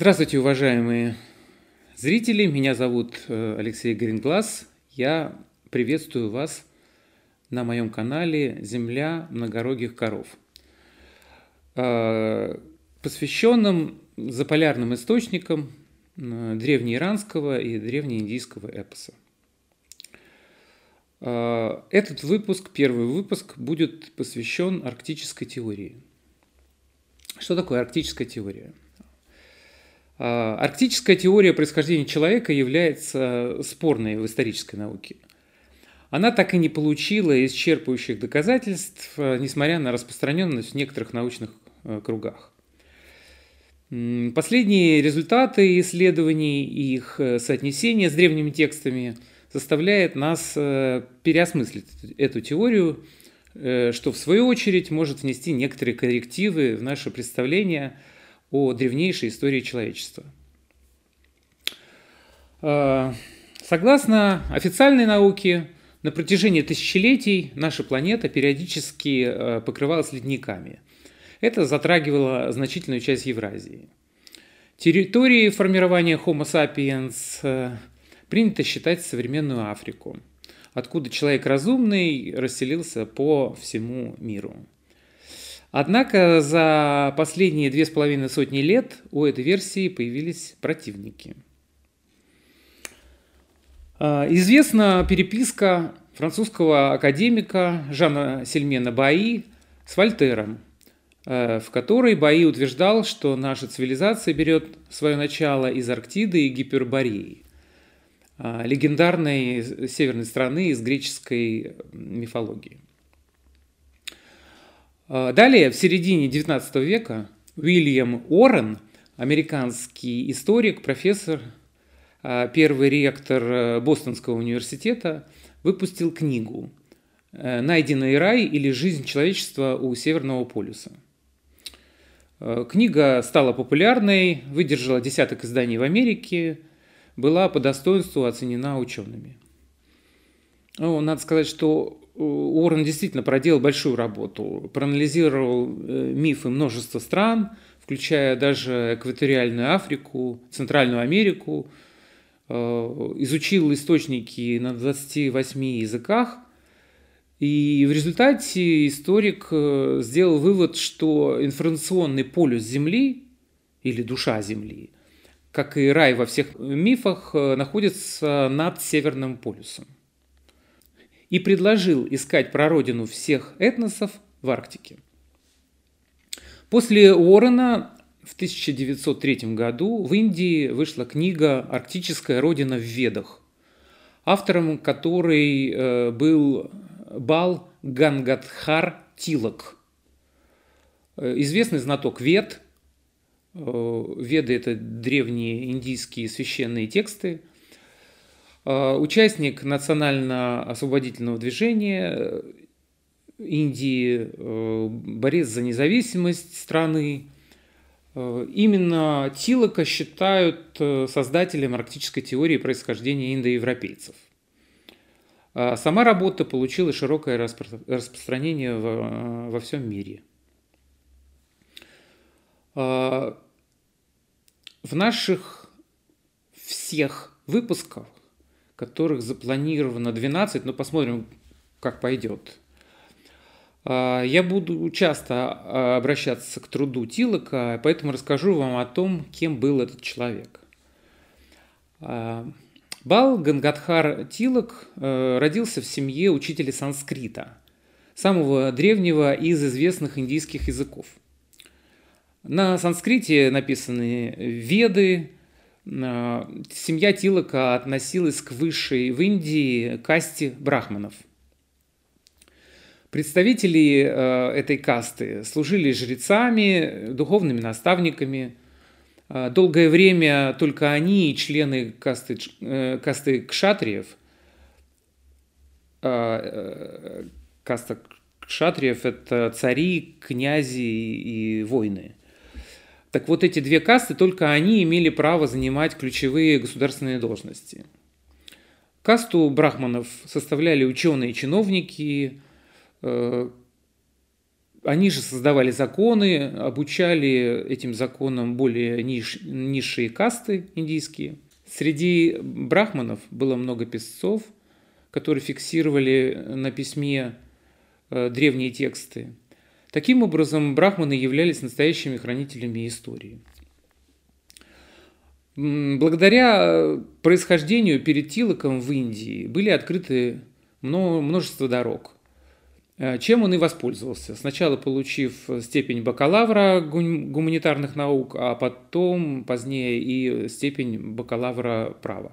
Здравствуйте, уважаемые зрители. Меня зовут э, Алексей Гринглас. Я приветствую вас на моем канале «Земля многорогих коров», э, посвященном заполярным источникам э, древнеиранского и древнеиндийского эпоса. Этот выпуск, первый выпуск, будет посвящен арктической теории. Что такое арктическая теория? А, арктическая теория происхождения человека является спорной в исторической науке. Она так и не получила исчерпывающих доказательств, а, несмотря на распространенность в некоторых научных а, кругах. Последние результаты исследований и их э, соотнесения с древними текстами заставляет нас э, переосмыслить эту теорию, э, что в свою очередь может внести некоторые коррективы в наше представление – о древнейшей истории человечества. А, согласно официальной науке, на протяжении тысячелетий наша планета периодически а, покрывалась ледниками. Это затрагивало значительную часть Евразии. Территорией формирования Homo sapiens а, принято считать современную Африку, откуда человек разумный расселился по всему миру. Однако за последние две с половиной сотни лет у этой версии появились противники. А, известна переписка французского академика Жана Сельмена Баи с Вольтером, а, в которой Баи утверждал, что наша цивилизация берет свое начало из Арктиды и Гипербореи, а, легендарной северной страны из греческой мифологии. А, далее, в середине XIX века, Уильям Уоррен, американский историк, профессор, а, первый ректор э, Бостонского университета, выпустил книгу э, «Найденный рай или жизнь человечества у Северного полюса». Э, книга стала популярной, выдержала десяток изданий в Америке, была по достоинству оценена учеными. Ну, надо сказать, что Уоррен действительно проделал большую работу, проанализировал э, мифы множества стран, включая даже экваториальную Африку, Центральную Америку, э, изучил источники на 28 языках, и в результате историк э, сделал вывод, что информационный полюс Земли или душа Земли, как и рай во всех мифах, находится над Северным полюсом и предложил искать прародину всех этносов в Арктике. После Уоррена в 1903 году в Индии вышла книга «Арктическая родина в Ведах», автором которой э, был Бал Гангадхар Тилак, э, известный знаток Вед. Э, Веды – это древние индийские священные тексты – участник национально-освободительного движения э, Индии, э, борец за независимость страны. Э, именно Тилока считают создателем арктической теории происхождения индоевропейцев. Сама работа получила широкое распространение во, всем мире. В наших всех выпусках которых запланировано 12, но посмотрим, как пойдет. А, я буду часто а, обращаться к труду Тилока, поэтому расскажу вам о том, кем был этот человек. А, Бал Гангадхар Тилок родился в семье учителя санскрита, самого древнего из известных индийских языков. На санскрите написаны Веды, семья Тилока относилась к высшей в Индии касте брахманов. Представители а, этой касты служили жрецами, духовными наставниками. А, долгое время только они и члены касты, э, касты кшатриев, э, каста кшатриев – это цари, князи и воины – так вот эти две касты, только они имели право занимать ключевые государственные должности. Касту брахманов составляли ученые и чиновники, э, они же создавали законы, обучали этим законам более ниш, низшие касты индийские. Среди брахманов было много писцов, которые фиксировали на письме э, древние тексты. Таким образом, брахманы являлись настоящими хранителями истории. Благодаря происхождению перед Тилоком в Индии были открыты множество дорог – Э, чем он и воспользовался. Сначала получив степень бакалавра гуманитарных наук, а потом, позднее, и степень бакалавра права.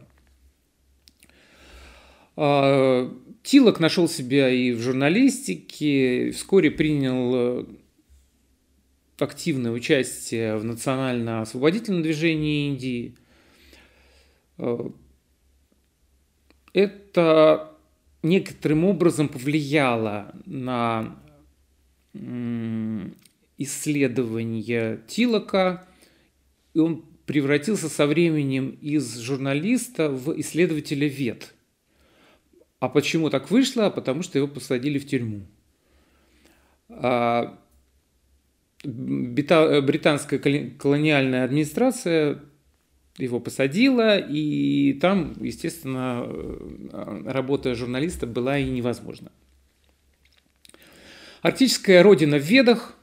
А, Тилок нашел себя и в журналистике, вскоре принял э, активное участие в национально-освободительном движении Индии. Э, это некоторым образом повлияло на исследование Тилока, и он превратился со временем из журналиста в исследователя вет. А почему так вышло? Потому что его посадили в тюрьму. А британская колониальная администрация его посадила, и там, естественно, э, работа журналиста была и невозможна. Арктическая родина в Ведах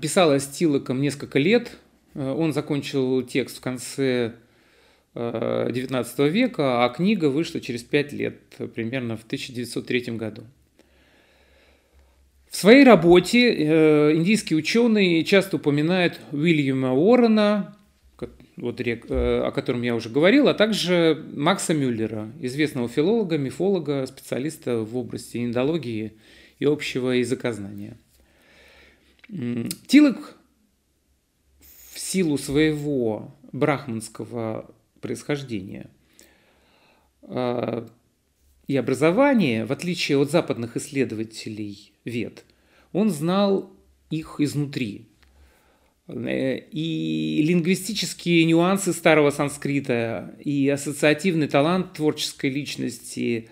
писала Стилоком несколько лет. Он закончил текст в конце XIX э, века, а книга вышла через пять лет, примерно в 1903 году. В своей работе э, индийские ученые часто упоминают Уильяма Уоррена, э, о котором я уже говорил, а также Макса Мюллера, известного филолога, мифолога, специалиста в области индологии и общего языкознания. Тилок в силу своего брахманского происхождения э, и образования, в отличие от западных исследователей вет, он знал их изнутри, Э, и лингвистические нюансы старого санскрита, и ассоциативный талант творческой личности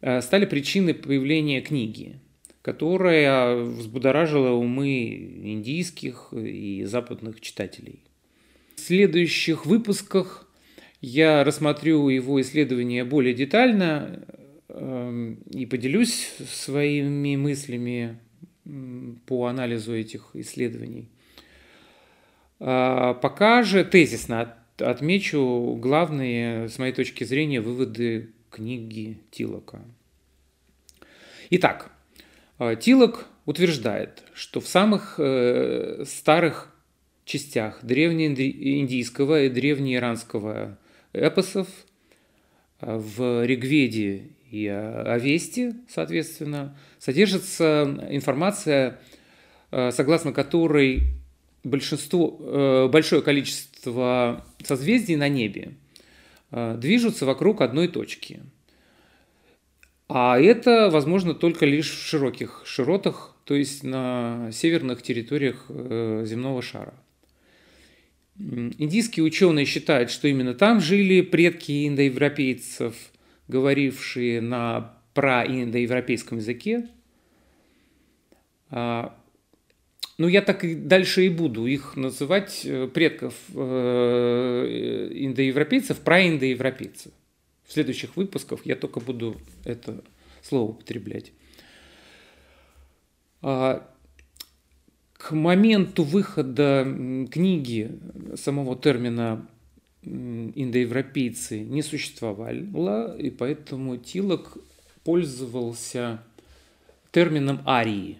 э, стали причиной появления книги, которая взбудоражила умы индийских и западных читателей. В следующих выпусках я рассмотрю его исследования более детально э, и поделюсь своими мыслями по анализу этих исследований. А, пока же тезисно отмечу главные, с моей точки зрения, выводы книги Тилока. Итак, а, Тилок утверждает, что в самых э, старых частях древнеиндийского и древнеиранского эпосов а, в Ригведе и Авесте, соответственно, содержится информация, согласно которой большинство, э, большое количество созвездий на небе э, движутся вокруг одной точки. А это возможно только лишь в широких широтах, то есть на северных территориях э, земного шара. Индийские ученые считают, что именно там жили предки индоевропейцев, говорившие на праиндоевропейском языке. А ну, я так и дальше и буду их называть э, предков э, индоевропейцев, праиндоевропейцев. В следующих выпусках я только буду это слово употреблять. К моменту выхода книги самого термина индоевропейцы не существовало, и поэтому Тилок пользовался термином арии.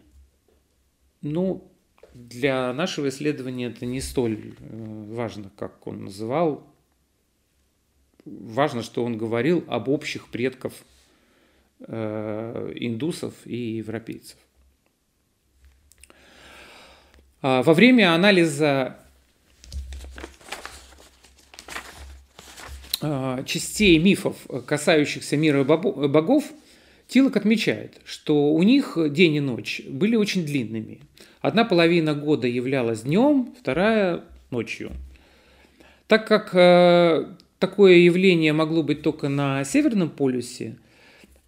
Ну, для нашего исследования это не столь э, важно, как он называл. Важно, что он говорил об общих предков э, индусов и европейцев. А во время анализа э, частей мифов, касающихся мира богов, Тилок отмечает, что у них день и ночь были очень длинными. Одна половина года являлась днем, вторая – ночью. Так как э, такое явление могло быть только на Северном полюсе,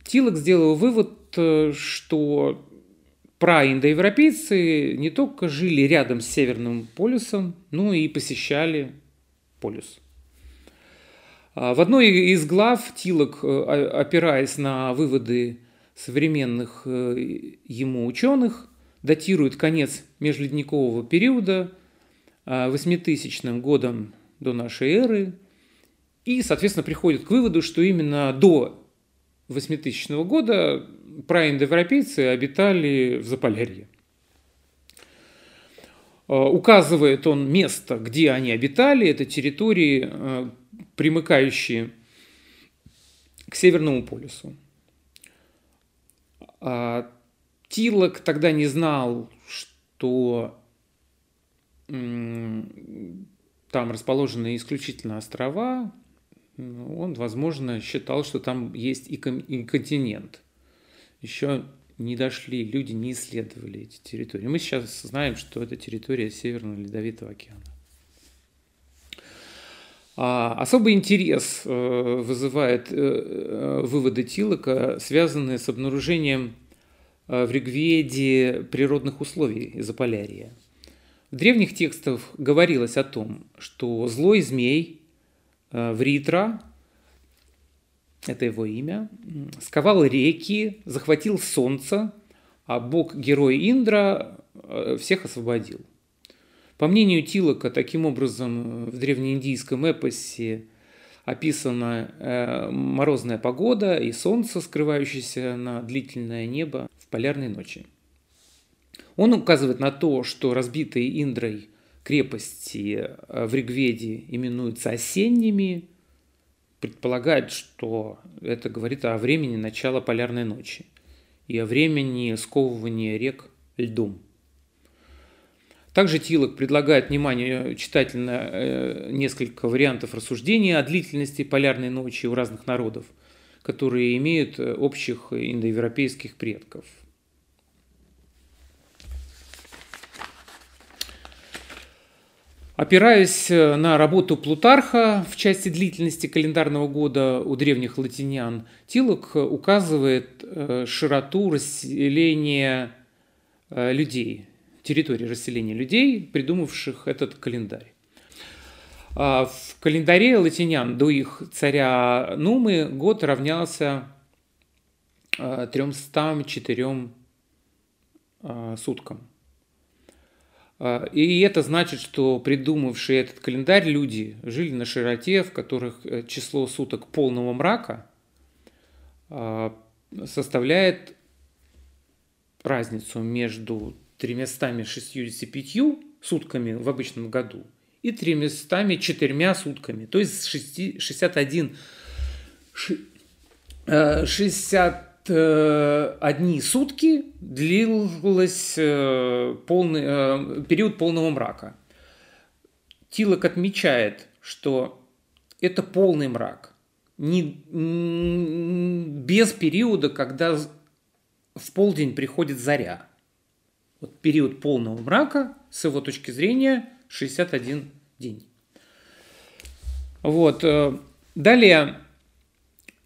Тилок сделал вывод, э, что праиндоевропейцы не только жили рядом с Северным полюсом, но и посещали полюс. А, в одной из глав Тилок, э, опираясь на выводы современных э, ему ученых, датирует конец межледникового периода 8000 а, годом до нашей эры и, соответственно, приходит к выводу, что именно до 8000 года праиндоевропейцы обитали в Заполярье. А, указывает он место, где они обитали, это территории примыкающие к Северному полюсу. А Тилок тогда не знал, что там расположены исключительно острова. Он, возможно, считал, что там есть и континент. Еще не дошли, люди не исследовали эти территории. Мы сейчас знаем, что это территория Северного Ледовитого океана. А особый интерес э, вызывает э, э, выводы Тилока, связанные с обнаружением в Ригведе природных условий Заполярья. В древних текстах говорилось о том, что злой змей Вритра, это его имя, сковал реки, захватил солнце, а бог-герой Индра всех освободил. По мнению Тилока, таким образом, в древнеиндийском эпосе описана э, морозная погода и солнце, скрывающееся на длительное небо в полярной ночи. Он указывает на то, что разбитые Индрой крепости э, в Ригведе именуются осенними, предполагает, что это говорит о времени начала полярной ночи и о времени сковывания рек льдом. Также Тилок предлагает вниманию читателя э, несколько вариантов рассуждения о длительности полярной ночи у разных народов, которые имеют э, общих индоевропейских предков. Опираясь э, на работу Плутарха в части длительности календарного года у древних латинян, Тилок указывает широту расселения людей территории расселения людей, придумавших этот календарь. А, в календаре латинян до их царя Нумы год равнялся 304 а, а, суткам. И это значит, что придумавшие этот календарь люди жили на широте, в которых э, число суток полного мрака составляет разницу между 365 сутками в обычном году и 304 сутками, то есть 61, 61 сутки длилось э, полный, э, период полного мрака. Тилок отмечает, что это полный мрак, не, без периода, когда в полдень приходит заря – вот период полного мрака, с его точки зрения, 61 день. Вот. Э, далее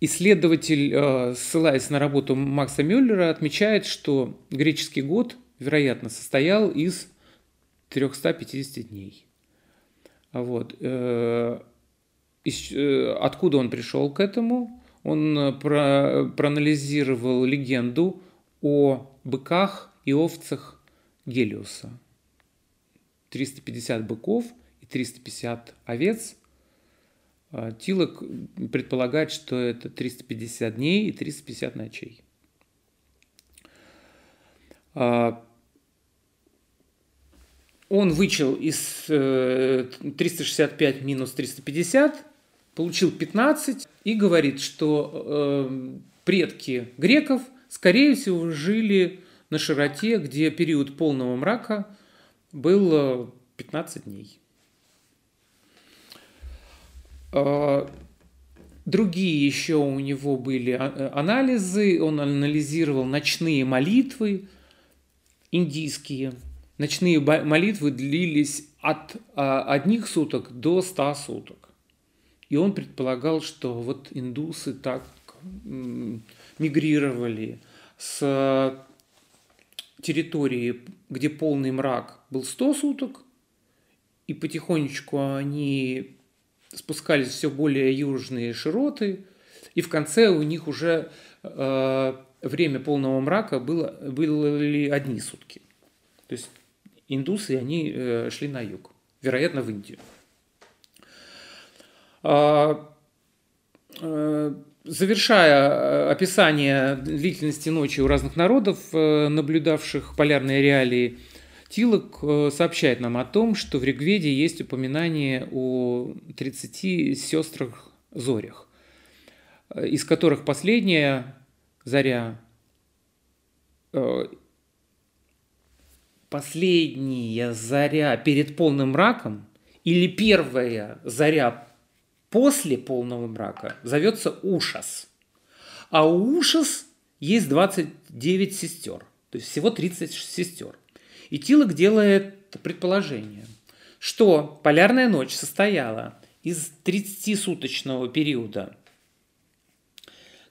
исследователь, э, ссылаясь на работу Макса Мюллера, отмечает, что греческий год, вероятно, состоял из 350 дней. Вот. Э, откуда он пришел к этому? Он проанализировал легенду о быках и овцах Гелиуса. 350 быков и 350 овец. А, Тилок предполагает, что это 350 дней и 350 ночей. А, он вычел из 365 э, минус 350, получил 15 и говорит, что э, предки греков, скорее всего, жили на широте, где период полного мрака был 15 э, дней. А, другие еще у него были а, э, анализы. Он анализировал ночные молитвы индийские. Ночные молитвы длились от а, одних суток до ста суток. И он предполагал, что вот индусы так мигрировали с территории, где полный мрак, был 100 суток, и потихонечку они спускались все более южные широты, и в конце у них уже э, время полного мрака было, были одни сутки. То есть индусы, они э, шли на юг, вероятно, в Индию. А, э, завершая э, описание длительности ночи у разных народов, э, наблюдавших полярные реалии, Тилок э, сообщает нам о том, что в Ригведе есть упоминание о 30 сестрах-зорях, из которых последняя заря, последняя заря перед полным мраком или первая заря после полного мрака зовется Ушас. А у Ушас есть 29 сестер, то есть всего 30 сестер. И Тилок делает предположение, что полярная ночь состояла из 30-суточного периода,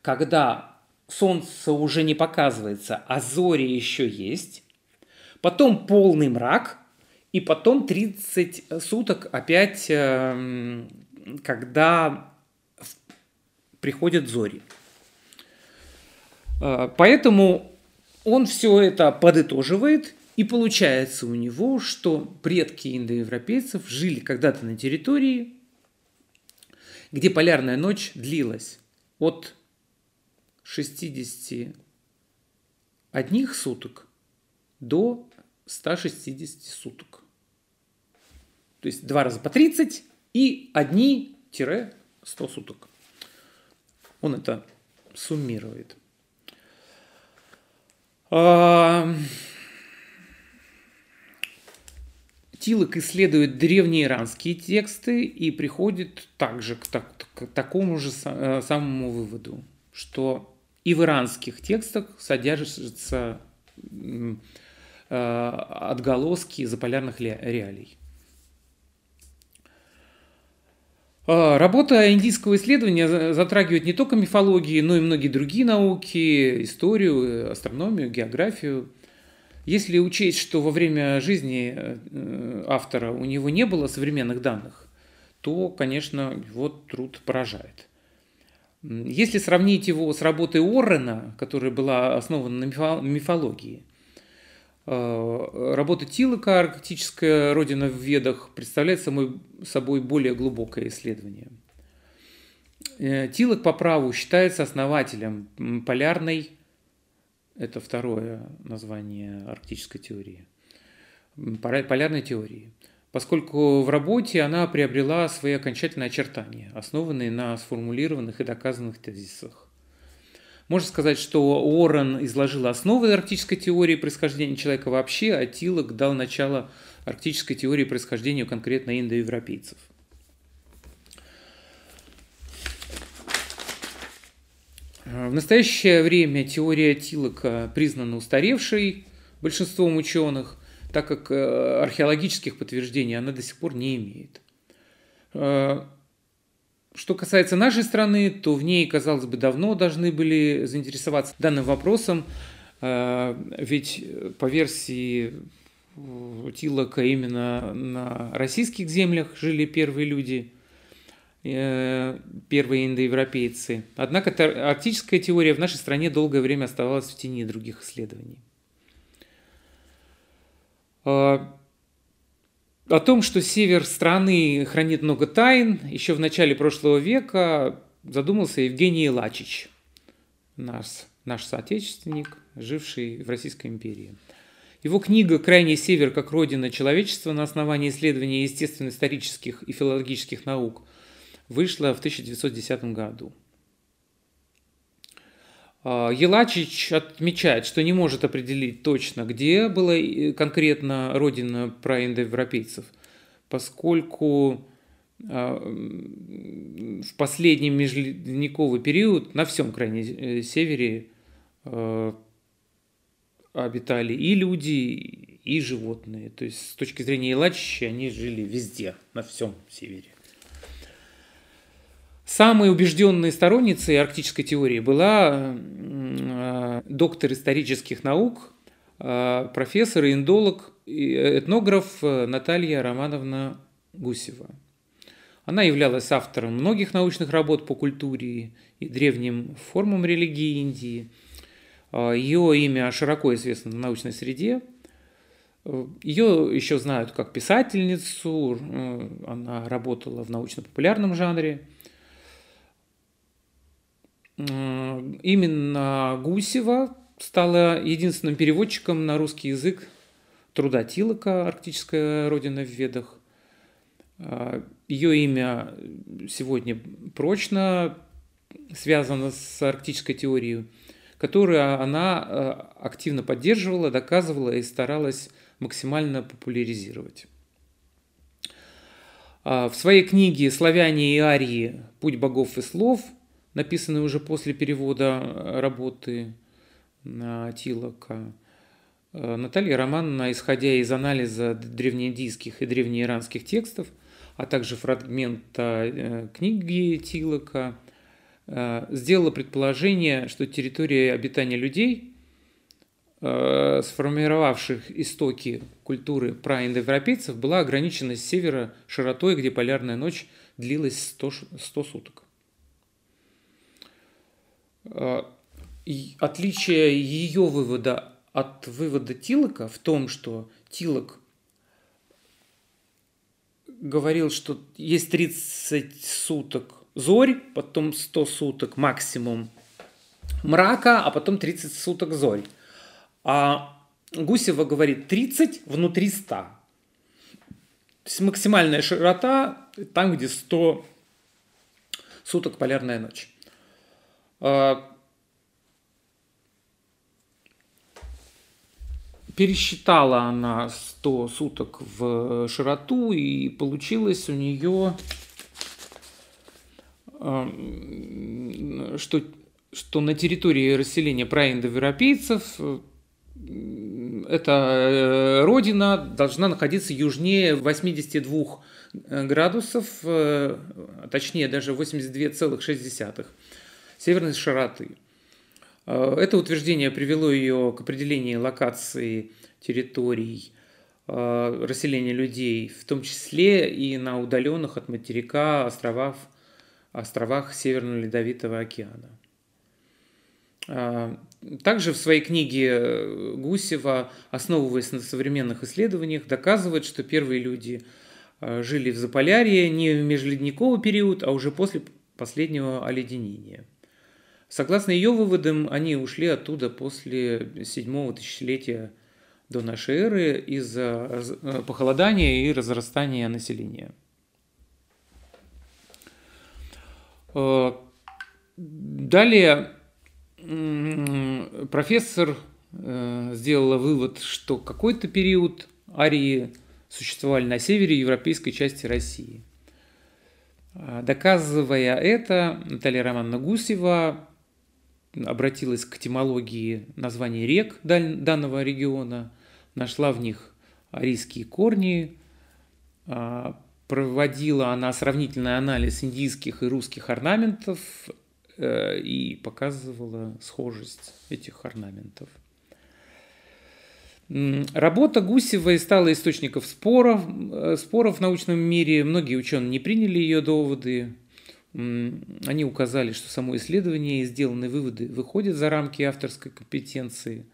когда солнце уже не показывается, а зори еще есть, потом полный мрак, и потом 30 суток опять, эм, когда приходят зори. Э, поэтому он все это подытоживает и получается у него, что предки индоевропейцев жили когда-то на территории, где полярная ночь длилась от 60 одних суток до 160 суток. То есть два раза по 30 и одни-100 суток. Он это суммирует. А, Тилок исследует древние иранские тексты и приходит также к, так, к такому же э, самому выводу, что и в иранских текстах содержатся э, отголоски заполярных реалий. А, работа индийского исследования затрагивает не только мифологии, но и многие другие науки, историю, астрономию, географию – если учесть, что во время жизни э, автора у него не было современных данных, то, конечно, его труд поражает. Если сравнить его с работой Уоррена, которая была основана на мифологии, э, работа Тилока «Арктическая родина в Ведах» представляет собой более глубокое исследование. Э, Тилок по праву считается основателем полярной это второе название арктической теории, полярной теории, поскольку в работе она приобрела свои окончательные очертания, основанные на сформулированных и доказанных тезисах. Можно сказать, что Уоррен изложил основы арктической теории происхождения человека вообще, а Тилок дал начало арктической теории происхождения конкретно индоевропейцев – В настоящее время теория Тилока признана устаревшей большинством ученых, так как э, археологических подтверждений она до сих пор не имеет. Э, что касается нашей страны, то в ней, казалось бы, давно должны были заинтересоваться данным вопросом, э, ведь по версии Тилока именно на российских землях жили первые люди – первые индоевропейцы. Однако арктическая теория в нашей стране долгое время оставалась в тени других исследований. А, о том, что север страны хранит много тайн, еще в начале прошлого века задумался Евгений Лачич, наш, наш соотечественник, живший в Российской империи. Его книга «Крайний север как родина человечества» на основании исследования естественно-исторических и филологических наук – вышла в 1910 году. А, Елачич отмечает, что не может определить точно, где была конкретно родина проиндоевропейцев, поскольку а, в последний межледниковый период на всем крайнем э, севере а, обитали и люди, и животные. То есть с точки зрения Елачича они жили везде, на всем севере. Самой убежденной сторонницей арктической теории была э, доктор исторических наук профессор и индолог, этнограф Наталья Романовна Гусева. Она являлась автором многих научных работ по культуре и древним формам религии Индии. Ее имя широко известно в научной среде. Ее еще знают как писательницу, она работала в научно-популярном жанре. Именно Гусева стала единственным переводчиком на русский язык труда Тилока «Арктическая родина в Ведах». Ее имя сегодня прочно связано с арктической теорией, которую она активно поддерживала, доказывала и старалась максимально популяризировать. В своей книге «Славяне и арии. Путь богов и слов», написанной уже после перевода работы Тилока, Наталья Романовна, исходя из анализа древнеиндийских и древнеиранских текстов, а также фрагмента э, книги Тилока, э, сделала предположение, что территория обитания людей Э, сформировавших истоки культуры праиндоевропейцев, была ограничена с севера широтой, где полярная ночь длилась 100, 100 суток. И отличие ее вывода от вывода Тилока в том, что Тилок говорил, что есть 30 суток зорь, потом 100 суток максимум мрака, а потом 30 суток зорь. А Гусева говорит 30 внутри 100. То есть максимальная широта там, где 100 суток полярная ночь. А, пересчитала она 100 суток в широту, и получилось у нее, что, что на территории расселения праиндоевропейцев эта э, родина должна находиться южнее 82 э, градусов, э, точнее даже 82,6 северной широты. Это утверждение привело ее к определению локации территорий расселения людей, в том числе и на удаленных от материка островах, островах Северного Ледовитого океана. А, также в своей книге э, Гусева, основываясь на современных исследованиях, доказывает, что первые люди э, жили в Заполярье не в межледниковый период, а уже после последнего оледенения. Согласно ее выводам, они ушли оттуда после седьмого тысячелетия до нашей эры из-за э, похолодания и разрастания населения. Далее профессор э, сделала вывод, что какой-то период арии существовали на севере европейской части России. Доказывая это, Наталья Романовна Гусева обратилась к этимологии названий рек данного региона, нашла в них арийские корни, а, проводила она сравнительный анализ индийских и русских орнаментов Э, и показывала схожесть этих орнаментов. Работа Гусевой стала источником споров, э, споров в научном мире. Многие ученые не приняли ее доводы. Они указали, что само исследование и сделанные выводы выходят за рамки авторской компетенции.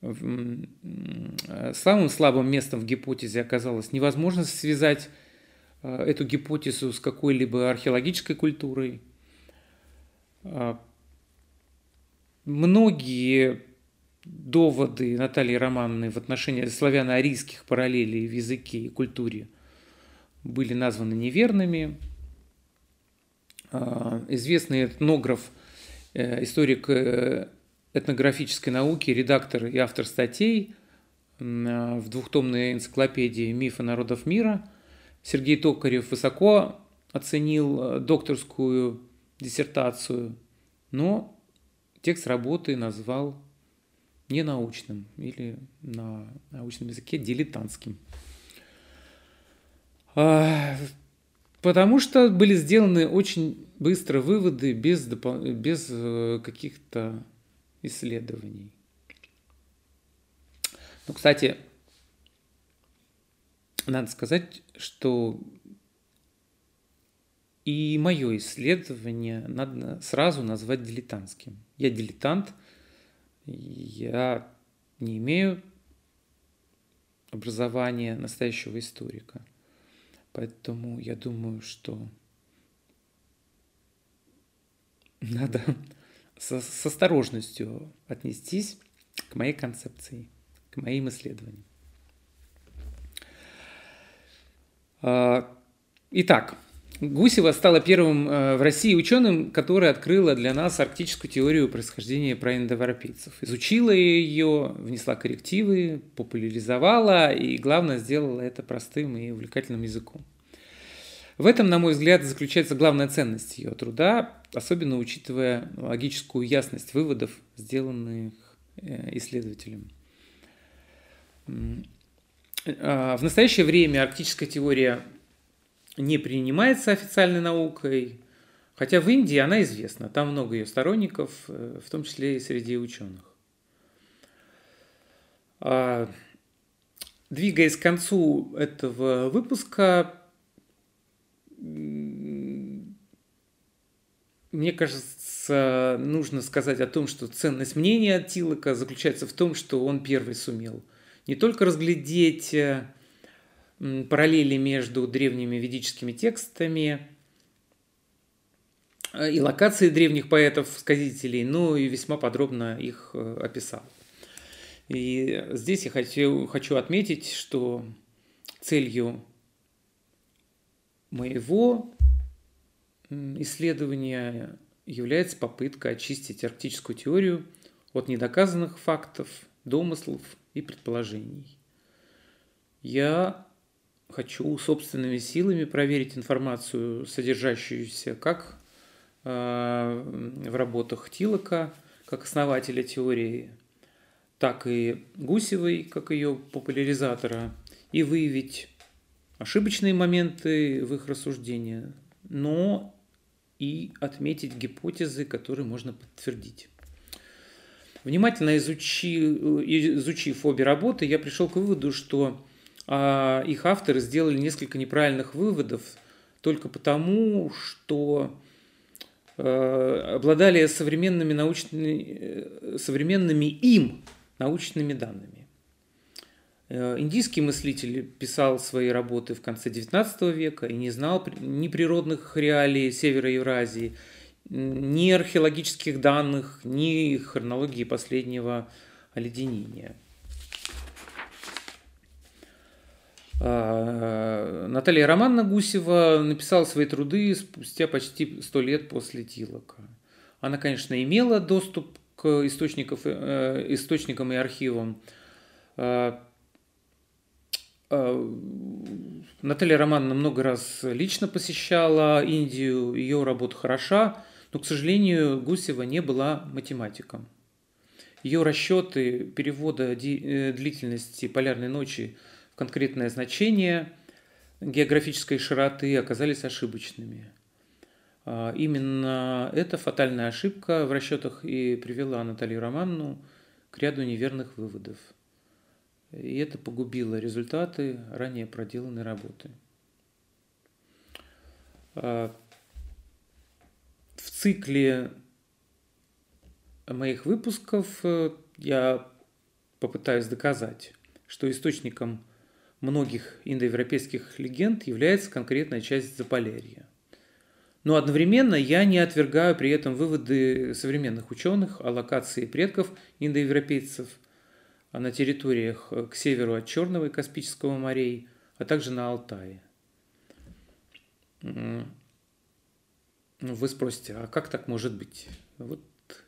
Самым слабым местом в гипотезе оказалось невозможность связать э, эту гипотезу с какой-либо археологической культурой – а, многие доводы Натальи Романовны в отношении славяно-арийских параллелей в языке и культуре были названы неверными. А, известный этнограф, э, историк э, этнографической науки, редактор и автор статей в двухтомной энциклопедии «Мифы народов мира» Сергей Токарев высоко оценил э, докторскую диссертацию, но текст работы назвал ненаучным или на научном языке дилетантским. А, потому что были сделаны очень быстро выводы без, без э, каких-то исследований. Ну, кстати, надо сказать, что и мое исследование надо сразу назвать дилетантским. Я дилетант, я не имею образования настоящего историка. Поэтому я думаю, что надо со, с осторожностью отнестись к моей концепции, к моим исследованиям. А, итак, Гусева стала первым э, в России ученым, который открыла для нас арктическую теорию происхождения праиндоевропейцев. Изучила ее, внесла коррективы, популяризовала и, главное, сделала это простым и увлекательным языком. В этом, на мой взгляд, заключается главная ценность ее труда, особенно учитывая логическую ясность выводов, сделанных э, исследователем. А, в настоящее время арктическая теория не принимается официальной наукой, хотя в Индии она известна, там много ее сторонников, э, в том числе и среди ученых. А, двигаясь к концу этого выпуска, мне кажется, нужно сказать о том, что ценность мнения Тилока заключается в том, что он первый сумел не только разглядеть э, параллели между древними ведическими текстами э, и локации древних поэтов-сказителей, но и весьма подробно их э, описал. И здесь я хочу, хочу отметить, что целью моего исследования является попытка очистить арктическую теорию от недоказанных фактов, домыслов и предположений. Я хочу собственными силами проверить информацию, содержащуюся как э, в работах Тилока, как основателя теории, так и Гусевой, как ее популяризатора, и выявить ошибочные моменты в их рассуждении, но и отметить гипотезы, которые можно подтвердить. Внимательно изучи, изучив обе работы, я пришел к выводу, что а их авторы сделали несколько неправильных выводов только потому, что э, обладали современными, научными, э, современными им научными данными. Э, индийский мыслитель писал свои работы в конце XIX века и не знал ни природных реалий Севера Евразии, ни археологических данных, ни хронологии последнего оледенения – А, Наталья Романна Гусева написала свои труды спустя почти сто лет после Тилока. Она, конечно, имела доступ к э, источникам и архивам. А, Наталья Романовна много раз лично посещала Индию, ее работа хороша, но, к сожалению, Гусева не была математиком. Ее расчеты перевода э, длительности полярной ночи – конкретное значение географической широты оказались ошибочными. А, именно эта фатальная ошибка в расчетах и привела Наталью Романну к ряду неверных выводов. И это погубило результаты ранее проделанной работы. А, в цикле моих выпусков э, я попытаюсь доказать, что источником многих индоевропейских легенд является конкретная часть Заполярья. Но одновременно я не отвергаю при этом выводы современных ученых о локации предков индоевропейцев на территориях к северу от Черного и Каспийского морей, а также на Алтае. Вы спросите, а как так может быть? Вот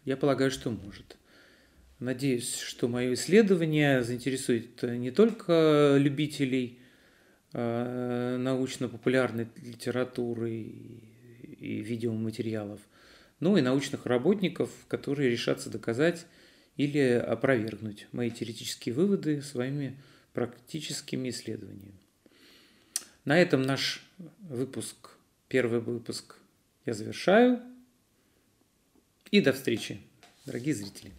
я полагаю, что может. Надеюсь, что мое исследование заинтересует не только любителей э, научно-популярной литературы и видеоматериалов, но и научных работников, которые решатся доказать или опровергнуть мои теоретические выводы своими практическими исследованиями. На этом наш выпуск, первый выпуск я завершаю. И до встречи, дорогие зрители.